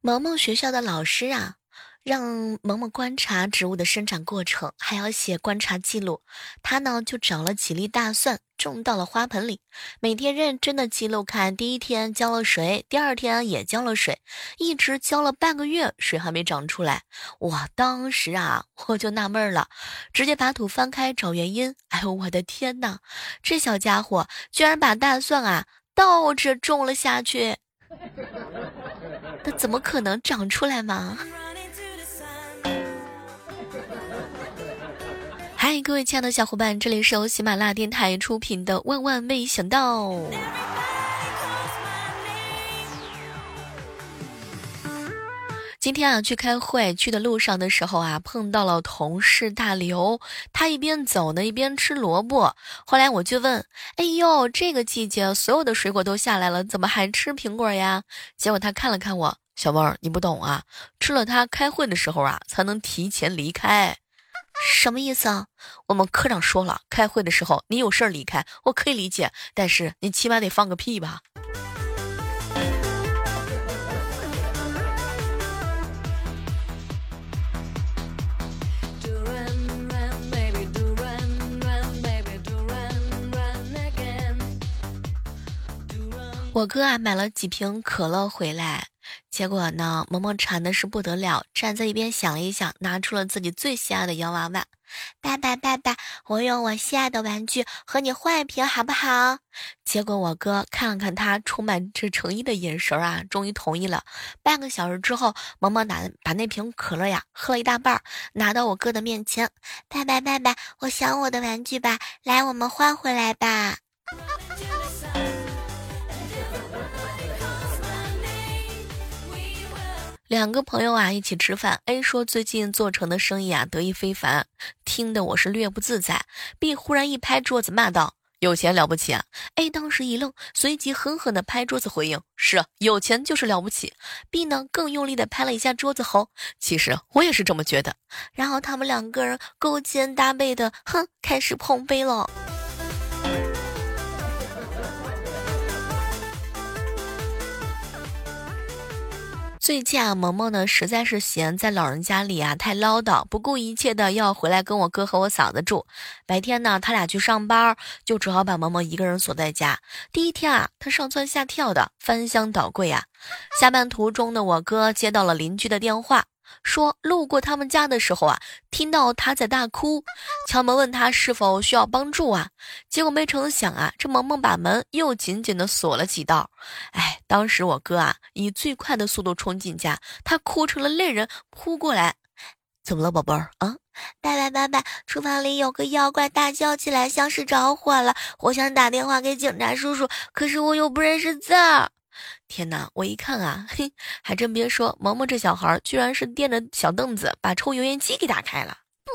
萌萌学校的老师啊，让萌萌观察植物的生长过程，还要写观察记录。他呢就找了几粒大蒜，种到了花盆里，每天认真的记录，看第一天浇了水，第二天也浇了水，一直浇了半个月，水还没长出来。哇，当时啊我就纳闷了，直接把土翻开找原因。哎呦我的天哪，这小家伙居然把大蒜啊倒着种了下去。那怎么可能长出来嘛？嗨，各位亲爱的小伙伴，这里是由喜马拉雅电台出品的《万万没想到》。今天啊，去开会去的路上的时候啊，碰到了同事大刘，他一边走呢，一边吃萝卜。后来我就问：“哎呦，这个季节所有的水果都下来了，怎么还吃苹果呀？”结果他看了看我，小妹儿，你不懂啊，吃了它开会的时候啊，才能提前离开。什么意思啊？我们科长说了，开会的时候你有事儿离开，我可以理解，但是你起码得放个屁吧。我哥啊买了几瓶可乐回来，结果呢，萌萌馋的是不得了，站在一边想了一想，拿出了自己最心爱的洋娃娃。爸爸爸爸，我用我心爱的玩具和你换一瓶好不好？结果我哥看了看他充满着诚意的眼神啊，终于同意了。半个小时之后，萌萌拿把那瓶可乐呀喝了一大半，拿到我哥的面前。爸爸爸爸，我想我的玩具吧，来，我们换回来吧。两个朋友啊一起吃饭，A 说最近做成的生意啊得意非凡，听得我是略不自在。B 忽然一拍桌子骂道：“有钱了不起啊！”A 当时一愣，随即狠狠的拍桌子回应：“是有钱就是了不起。”B 呢更用力的拍了一下桌子，吼：“其实我也是这么觉得。”然后他们两个人勾肩搭背的，哼，开始碰杯了。最近啊，萌萌呢实在是嫌在老人家里啊太唠叨，不顾一切的要回来跟我哥和我嫂子住。白天呢，他俩去上班，就只好把萌萌一个人锁在家。第一天啊，他上蹿下跳的，翻箱倒柜啊。下班途中的我哥接到了邻居的电话。说路过他们家的时候啊，听到他在大哭，敲门问他是否需要帮助啊。结果没成想啊，这萌萌把门又紧紧的锁了几道。哎，当时我哥啊，以最快的速度冲进家，他哭成了泪人，扑过来，怎么了，宝贝儿啊？爸爸爸爸，厨房里有个妖怪大叫起来，像是着火了。我想打电话给警察叔叔，可是我又不认识字儿。天哪！我一看啊，嘿，还真别说，萌萌这小孩居然是垫着小凳子把抽油烟机给打开了。不。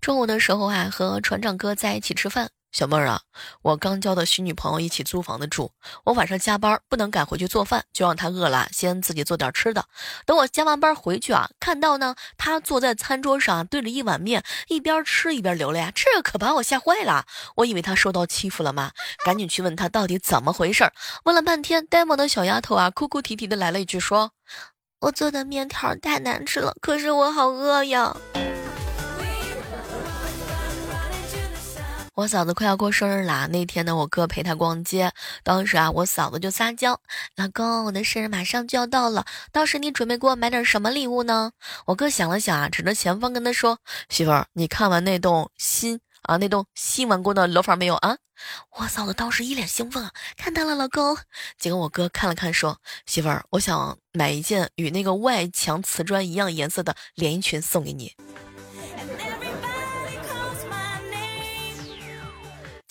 中午的时候啊，和船长哥在一起吃饭。小妹儿啊，我刚交的新女朋友一起租房子住，我晚上加班不能赶回去做饭，就让她饿了先自己做点吃的。等我加完班回去啊，看到呢，她坐在餐桌上对着一碗面，一边吃一边流泪啊，这可把我吓坏了。我以为她受到欺负了吗？赶紧去问她到底怎么回事。问了半天，呆萌的小丫头啊，哭哭啼啼的来了一句说：“我做的面条太难吃了，可是我好饿呀。”我嫂子快要过生日啦，那天呢，我哥陪她逛街，当时啊，我嫂子就撒娇：“老公，我的生日马上就要到了，到时你准备给我买点什么礼物呢？”我哥想了想啊，指着前方跟她说：“媳妇儿，你看完那栋新啊那栋新完工的楼房没有啊？”我嫂子当时一脸兴奋：“看到了，老公。”结果我哥看了看说：“媳妇儿，我想买一件与那个外墙瓷砖一样颜色的连衣裙送给你。”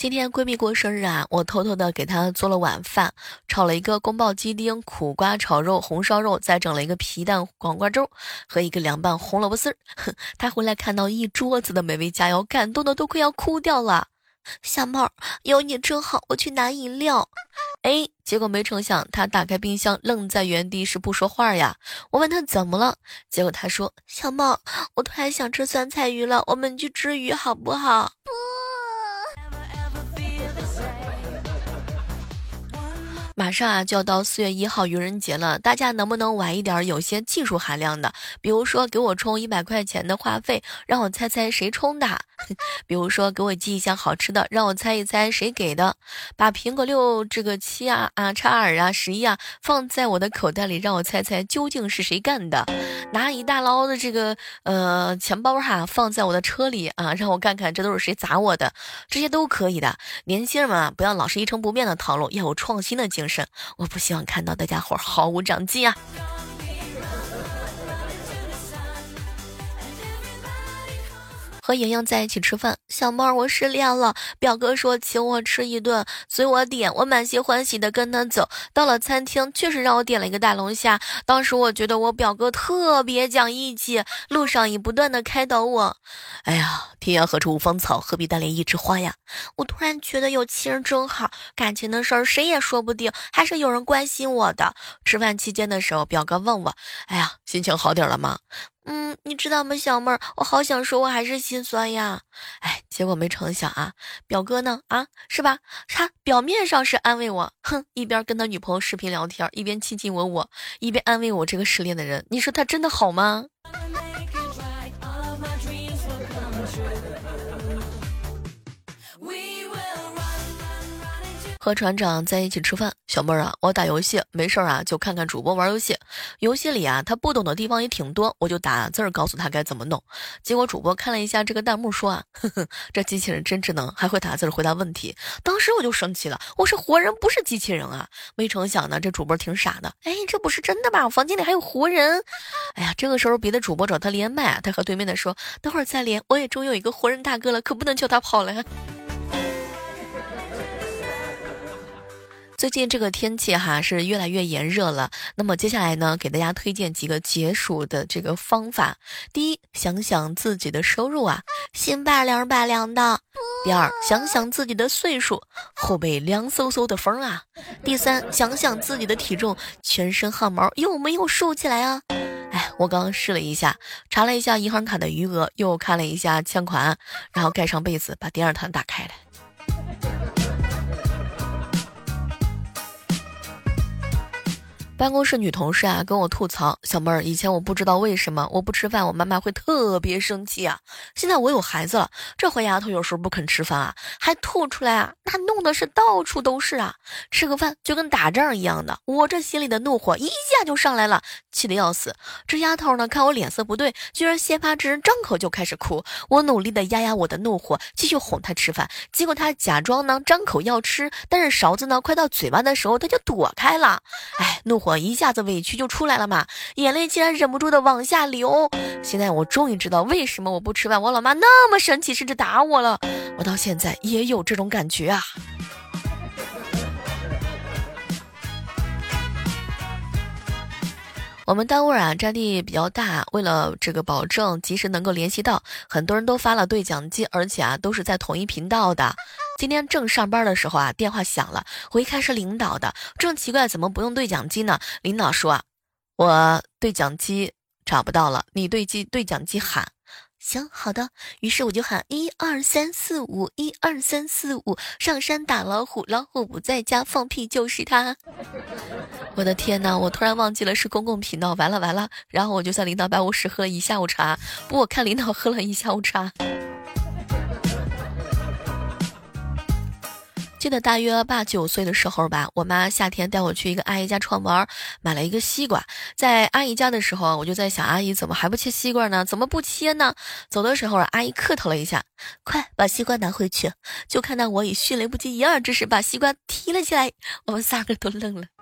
今天闺蜜过生日啊，我偷偷的给她做了晚饭，炒了一个宫保鸡丁、苦瓜炒肉、红烧肉，再整了一个皮蛋黄瓜粥和一个凉拌红萝卜丝儿。她回来看到一桌子的美味佳肴，感动的都快要哭掉了。小妹儿，有你真好，我去拿饮料。哎，结果没成想，她打开冰箱，愣在原地是不说话呀。我问她怎么了，结果她说：“小妹，我突然想吃酸菜鱼了，我们去吃鱼好不好？”马上啊就要到四月一号愚人节了，大家能不能玩一点有些技术含量的？比如说给我充一百块钱的话费，让我猜猜谁充的；比如说给我寄一箱好吃的，让我猜一猜谁给的；把苹果六这个七啊啊叉二啊十一啊放在我的口袋里，让我猜猜究竟是谁干的；拿一大捞的这个呃钱包哈放在我的车里啊，让我看看这都是谁砸我的，这些都可以的。年轻人们啊，不要老是一成不变的套路，要有创新的精。我不希望看到大家伙毫无长进啊！和莹莹在一起吃饭，小妹儿，我失恋了。表哥说请我吃一顿，随我点，我满心欢喜的跟他走。到了餐厅，确实让我点了一个大龙虾。当时我觉得我表哥特别讲义气，路上也不断的开导我。哎呀，天涯何处无芳草，何必单恋一枝花呀？我突然觉得有亲人真好，感情的事儿谁也说不定，还是有人关心我的。吃饭期间的时候，表哥问我，哎呀，心情好点了吗？嗯，你知道吗，小妹儿，我好想说，我还是心酸呀。哎，结果没成想啊，表哥呢？啊，是吧？他表面上是安慰我，哼，一边跟他女朋友视频聊天，一边亲亲我我，一边安慰我这个失恋的人。你说他真的好吗？和船长在一起吃饭，小妹儿啊，我打游戏没事儿啊，就看看主播玩游戏。游戏里啊，他不懂的地方也挺多，我就打字儿告诉他该怎么弄。结果主播看了一下这个弹幕，说啊，呵呵，这机器人真智能，还会打字回答问题。当时我就生气了，我是活人，不是机器人啊！没成想呢，这主播挺傻的，哎，这不是真的吧？我房间里还有活人。哎呀，这个时候别的主播找他连麦，他和对面的说，等会儿再连。我也终于有一个活人大哥了，可不能叫他跑了。最近这个天气哈是越来越炎热了，那么接下来呢，给大家推荐几个解暑的这个方法。第一，想想自己的收入啊，心拔凉拔凉的；第二，想想自己的岁数，后背凉飕飕的风啊；第三，想想自己的体重，全身汗毛有没有竖起来啊？哎，我刚刚试了一下，查了一下银行卡的余额，又看了一下欠款，然后盖上被子，把第二毯打开了。办公室女同事啊跟我吐槽：“小妹儿，以前我不知道为什么我不吃饭，我妈妈会特别生气啊。现在我有孩子了，这回丫头有时候不肯吃饭啊，还吐出来啊，那弄的是到处都是啊。吃个饭就跟打仗一样的，我这心里的怒火一下就上来了，气得要死。这丫头呢，看我脸色不对，居然先发制人，张口就开始哭。我努力的压压我的怒火，继续哄她吃饭。结果她假装呢张口要吃，但是勺子呢快到嘴巴的时候，她就躲开了。哎，怒火。”一下子委屈就出来了嘛，眼泪竟然忍不住的往下流。现在我终于知道为什么我不吃饭，我老妈那么生气，甚至打我了。我到现在也有这种感觉啊。我们单位啊占地比较大，为了这个保证及时能够联系到，很多人都发了对讲机，而且啊都是在同一频道的。今天正上班的时候啊，电话响了，我一看是领导的，正奇怪怎么不用对讲机呢？领导说啊，我对讲机找不到了，你对机对讲机喊。行，好的。于是我就喊一二三四五，一二三四五，上山打老虎，老虎不在家，放屁就是他。我的天哪！我突然忘记了是公共频道，完了完了。然后我就在领导办公室喝了一下午茶，不，我看领导喝了一下午茶。记得大约八九岁的时候吧，我妈夏天带我去一个阿姨家串门，买了一个西瓜。在阿姨家的时候，我就在想，阿姨怎么还不切西瓜呢？怎么不切呢？走的时候，阿姨客套了一下：“快把西瓜拿回去。”就看到我以迅雷不及掩耳之势把西瓜提了起来，我们三个都愣了。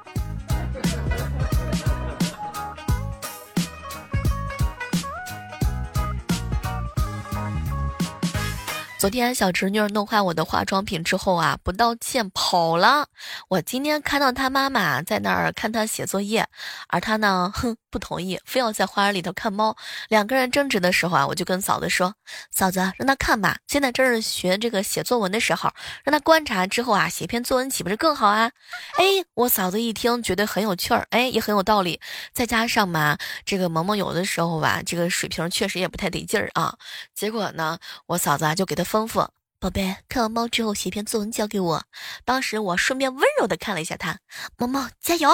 昨天小侄女弄坏我的化妆品之后啊，不道歉跑了。我今天看到她妈妈在那儿看她写作业，而她呢，哼，不同意，非要在花园里头看猫。两个人争执的时候啊，我就跟嫂子说：“嫂子，让她看吧，现在正是学这个写作文的时候，让她观察之后啊，写篇作文岂不是更好啊？”哎，我嫂子一听觉得很有趣儿，哎，也很有道理。再加上嘛，这个萌萌有的时候吧，这个水平确实也不太得劲儿啊。结果呢，我嫂子啊就给她。吩咐宝贝，看完猫之后写篇作文交给我。当时我顺便温柔的看了一下他，萌萌加油。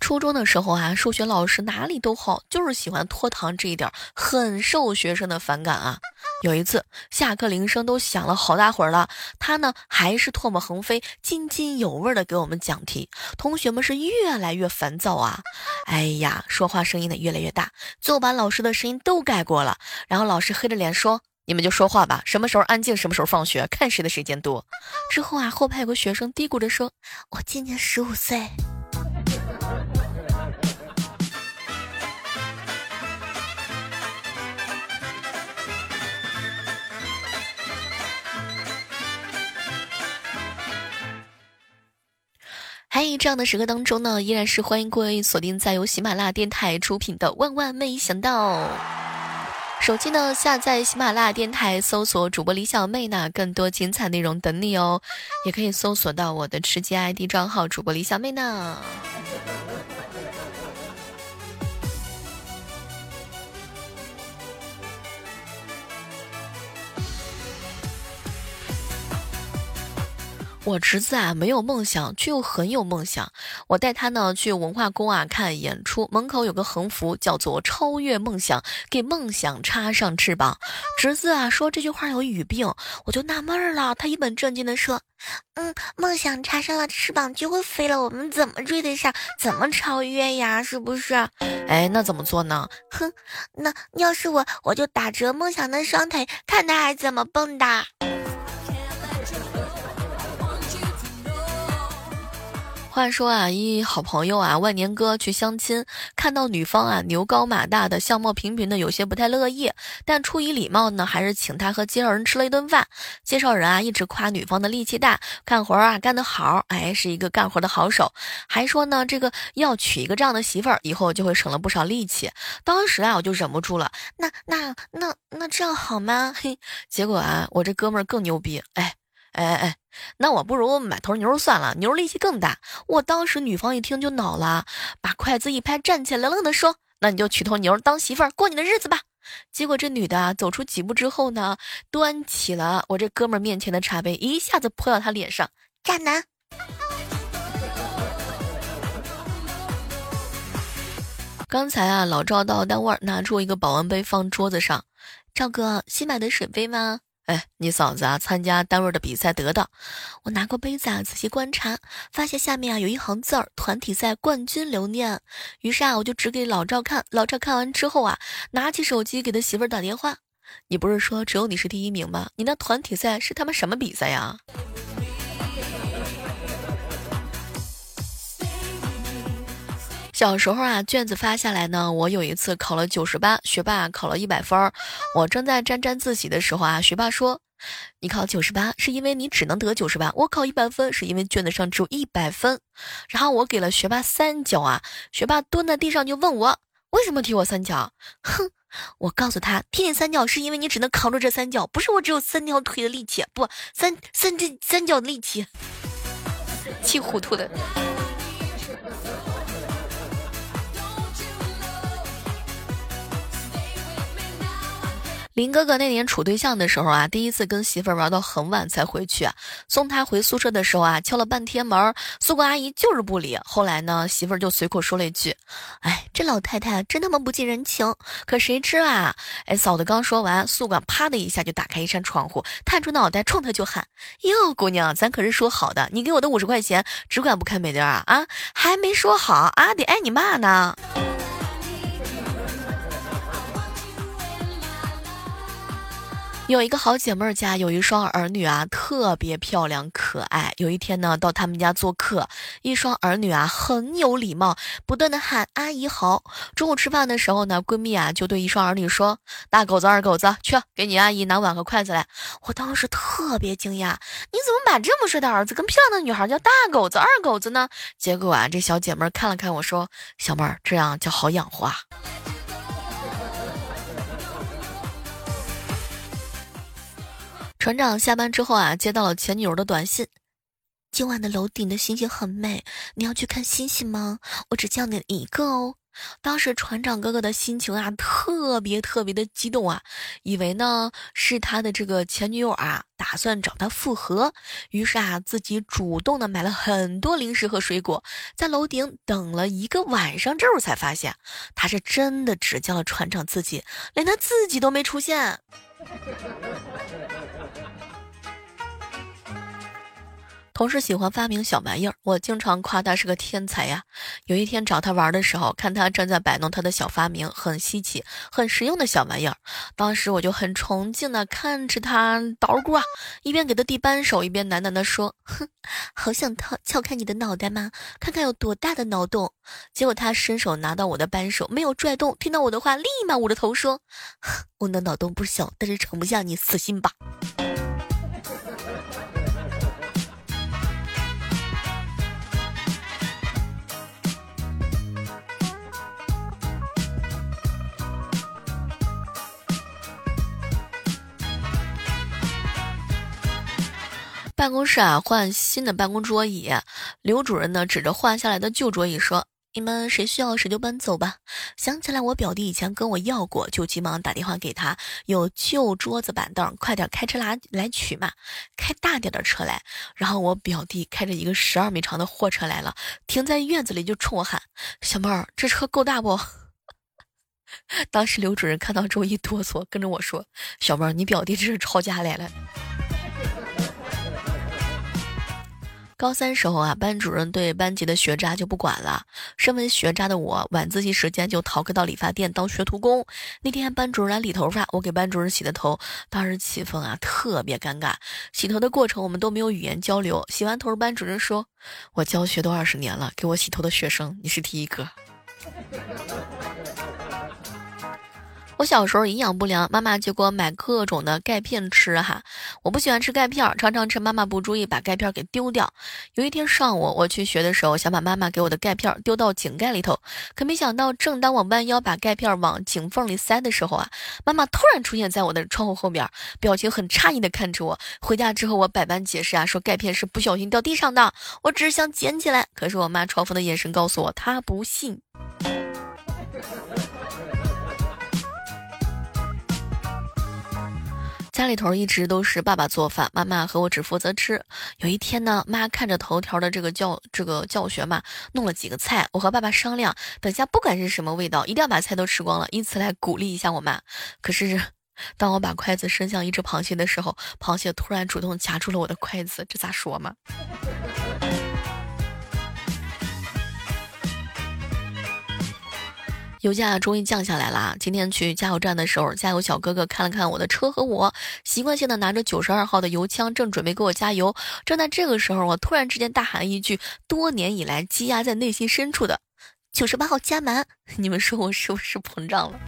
初中的时候啊，数学老师哪里都好，就是喜欢拖堂这一点，很受学生的反感啊。有一次下课铃声都响了好大会儿了，他呢还是唾沫横飞、津津有味的给我们讲题，同学们是越来越烦躁啊。哎呀，说话声音呢越来越大，最后把老师的声音都盖过了。然后老师黑着脸说：“你们就说话吧，什么时候安静，什么时候放学，看谁的时间多。”之后啊，后排有个学生嘀咕着说：“我今年十五岁。”嗨这样的时刻当中呢，依然是欢迎各位锁定在由喜马拉雅电台出品的《万万没想到》。手机呢下载喜马拉雅电台，搜索主播李小妹呢，更多精彩内容等你哦。也可以搜索到我的吃鸡 ID 账号主播李小妹呢。我侄子啊没有梦想，却又很有梦想。我带他呢去文化宫啊看演出，门口有个横幅，叫做“超越梦想，给梦想插上翅膀”。侄子啊说这句话有语病，我就纳闷了。他一本正经的说：“嗯，梦想插上了翅膀就会飞了，我们怎么追得上？怎么超越呀？是不是？”哎，那怎么做呢？哼，那要是我，我就打折梦想的双腿，看他还怎么蹦跶。话说啊，一好朋友啊，万年哥去相亲，看到女方啊牛高马大的，相貌平平的，有些不太乐意，但出于礼貌呢，还是请他和介绍人吃了一顿饭。介绍人啊一直夸女方的力气大，干活啊干得好，哎，是一个干活的好手，还说呢这个要娶一个这样的媳妇儿，以后就会省了不少力气。当时啊我就忍不住了，那那那那这样好吗？嘿，结果啊我这哥们儿更牛逼，哎。哎哎哎，那我不如买头牛算了，牛力气更大。我当时女方一听就恼了，把筷子一拍，站起来冷冷的说：“那你就娶头牛当媳妇儿过你的日子吧。”结果这女的啊走出几步之后呢，端起了我这哥们面前的茶杯，一下子泼到他脸上，渣男。刚才啊，老赵到单位拿出一个保温杯放桌子上，赵哥新买的水杯吗？哎，你嫂子啊，参加单位的比赛得的。我拿过杯子啊，仔细观察，发现下面啊有一行字儿：团体赛冠军留念。于是啊，我就指给老赵看。老赵看完之后啊，拿起手机给他媳妇儿打电话：“你不是说只有你是第一名吗？你那团体赛是他妈什么比赛呀？”小时候啊，卷子发下来呢，我有一次考了九十八，学霸考了一百分儿。我正在沾沾自喜的时候啊，学霸说：“你考九十八是因为你只能得九十八，我考一百分是因为卷子上只有一百分。”然后我给了学霸三角啊，学霸蹲在地上就问我为什么踢我三角？哼，我告诉他踢你三角是因为你只能扛住这三角，不是我只有三条腿的力气，不三三这三角的力气，气糊涂的。林哥哥那年处对象的时候啊，第一次跟媳妇儿玩到很晚才回去，送他回宿舍的时候啊，敲了半天门，宿管阿姨就是不理。后来呢，媳妇儿就随口说了一句：“哎，这老太太真他妈不近人情。”可谁知啊，哎，嫂子刚说完，宿管啪的一下就打开一扇窗户，探出脑袋冲他就喊：“哟，姑娘，咱可是说好的，你给我的五十块钱只管不开美店啊啊，还没说好啊，得挨你骂呢。”有一个好姐妹儿家有一双儿女啊，特别漂亮可爱。有一天呢，到他们家做客，一双儿女啊很有礼貌，不断的喊阿姨好。中午吃饭的时候呢，闺蜜啊就对一双儿女说：“大狗子、二狗子，去给你阿姨拿碗和筷子来。”我当时特别惊讶，你怎么把这么帅的儿子跟漂亮的女孩叫大狗子、二狗子呢？结果啊，这小姐妹看了看我说：“小妹儿，这样叫好养活啊。”船长下班之后啊，接到了前女友的短信：“今晚的楼顶的星星很美，你要去看星星吗？我只叫你一个哦。”当时船长哥哥的心情啊，特别特别的激动啊，以为呢是他的这个前女友啊，打算找他复合，于是啊，自己主动的买了很多零食和水果，在楼顶等了一个晚上，这会儿才发现，他是真的只叫了船长自己，连他自己都没出现。同事喜欢发明小玩意儿，我经常夸他是个天才呀。有一天找他玩的时候，看他正在摆弄他的小发明，很稀奇、很实用的小玩意儿。当时我就很崇敬的看着他捣鼓啊，一边给他递扳手，一边喃喃的说：“哼，好想撬撬开你的脑袋吗？看看有多大的脑洞。”结果他伸手拿到我的扳手，没有拽动，听到我的话，立马捂着头说：“我的脑洞不小，但是盛不下你，死心吧。”办公室啊，换新的办公桌椅。刘主任呢，指着换下来的旧桌椅说：“你们谁需要谁就搬走吧。”想起来我表弟以前跟我要过，就急忙打电话给他：“有旧桌子板凳，快点开车来来取嘛，开大点的车来。”然后我表弟开着一个十二米长的货车来了，停在院子里就冲我喊：“小妹儿，这车够大不？” 当时刘主任看到之后一哆嗦，跟着我说：“小妹儿，你表弟这是抄家来了。”高三时候啊，班主任对班级的学渣就不管了。身为学渣的我，晚自习时间就逃课到理发店当学徒工。那天班主任来理头发，我给班主任洗的头，当时气氛啊特别尴尬。洗头的过程我们都没有语言交流。洗完头，班主任说：“我教学都二十年了，给我洗头的学生你是第一个。” 我小时候营养不良，妈妈就给我买各种的钙片吃哈。我不喜欢吃钙片，常常趁妈妈不注意把钙片给丢掉。有一天上午我去学的时候，想把妈妈给我的钙片丢到井盖里头，可没想到，正当我弯腰把钙片往井缝里塞的时候啊，妈妈突然出现在我的窗户后边，表情很诧异的看着我。回家之后我百般解释啊，说钙片是不小心掉地上的，我只是想捡起来。可是我妈嘲讽的眼神告诉我，她不信。家里头一直都是爸爸做饭，妈妈和我只负责吃。有一天呢，妈看着头条的这个教这个教学嘛，弄了几个菜。我和爸爸商量，等下不管是什么味道，一定要把菜都吃光了，以此来鼓励一下我妈。可是，当我把筷子伸向一只螃蟹的时候，螃蟹突然主动夹住了我的筷子，这咋说嘛？油价终于降下来了。今天去加油站的时候，加油小哥哥看了看我的车和我，习惯性的拿着九十二号的油枪，正准备给我加油。正在这个时候，我突然之间大喊一句，多年以来积压在内心深处的九十八号加满。你们说我是不是膨胀了？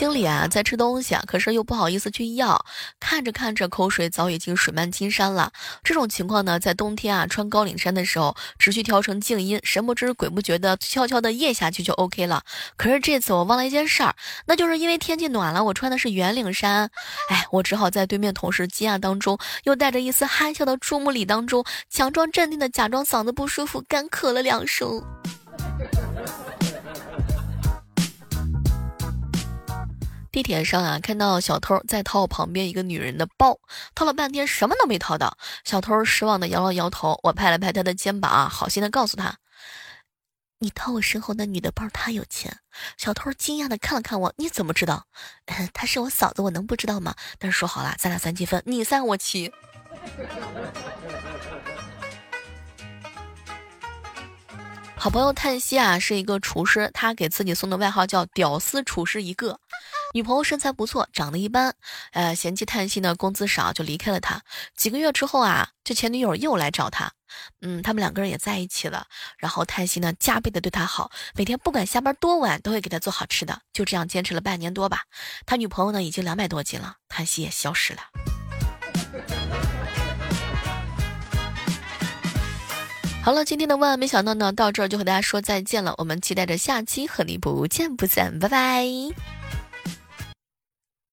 经理啊，在吃东西啊，可是又不好意思去要，看着看着，口水早已经水漫金山了。这种情况呢，在冬天啊，穿高领衫的时候，只需调成静音，神不知鬼不觉的悄悄的咽下去就 OK 了。可是这次我忘了一件事儿，那就是因为天气暖了，我穿的是圆领衫，哎，我只好在对面同事惊讶当中，又带着一丝憨笑的注目礼当中，强装镇定的假装嗓子不舒服，干咳了两声。地铁上啊，看到小偷在掏旁边一个女人的包，掏了半天什么都没掏到。小偷失望的摇了摇头，我拍了拍他的肩膀啊，好心的告诉他：“你掏我身后那女的包，她有钱。”小偷惊讶的看了看我：“你怎么知道？她是我嫂子，我能不知道吗？”但是说好了，咱俩三七分，你三我七。好朋友叹息啊，是一个厨师，他给自己送的外号叫“屌丝厨师”一个。女朋友身材不错，长得一般，呃，嫌弃叹息呢，工资少就离开了他。几个月之后啊，这前女友又来找他，嗯，他们两个人也在一起了。然后叹息呢，加倍的对他好，每天不管下班多晚，都会给他做好吃的。就这样坚持了半年多吧。他女朋友呢，已经两百多斤了，叹息也消失了。好了，今天的万万没想到呢，到这儿就和大家说再见了。我们期待着下期和你不见不散，拜拜。